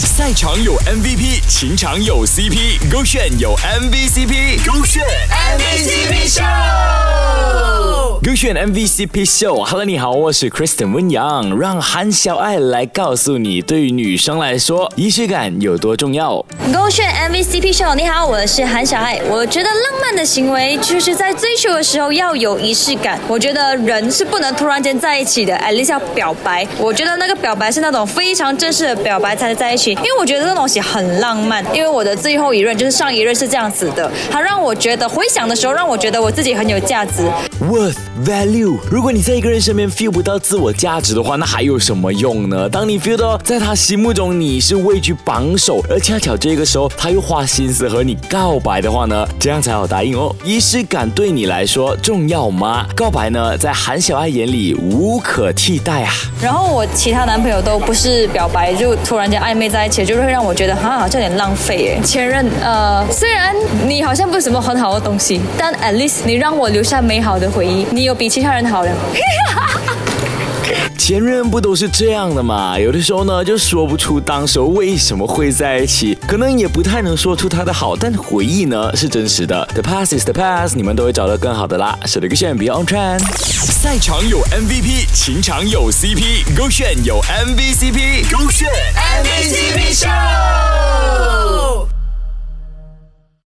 赛场有 MVP，情场有 CP，勾选有 MVCp，勾选勾选 MVCp Show。Hello，你好，我是 Kristen 温阳，让韩小爱来告诉你，对于女生来说，仪式感有多重要。勾选 MVCp Show，你好，我是韩小爱。我觉得浪漫的行为就是在追求的时候要有仪式感。我觉得人是不能突然间在一起的，at least 要表白。我觉得那个表白是那种非常正式的表白才能在一起，因为我觉得这东西很浪漫。因为我的最后一任就是上一任是这样子的，他让我觉得回想的时候让我觉得我自己很有价值。Worth value。如果你在一个人身边 feel 不到自我价值的话，那还有什么用呢？当你 feel 到在他心目中你是位居榜首，而恰巧这个时候他又花心思和你告白的话呢，这样才好答应哦。仪式感对你来说重要吗？告白呢，在韩小爱眼里无可替代啊。然后我其他男朋友都不是表白就突然间暧昧在一起，就是会让我觉得哈好像有点浪费哎。前任呃，虽然你好像不是什么很好的东西，但 at least 你让我留下美好的回忆，你有比其他人好了。前任不都是这样的嘛？有的时候呢，就说不出当时候为什么会在一起，可能也不太能说出他的好，但回忆呢是真实的。The past is the past，你们都会找到更好的啦。是的，勾选 Beyond Trend。赛场有 MVP，情场有 CP，勾选有 MVCp，勾选 MVCp Show。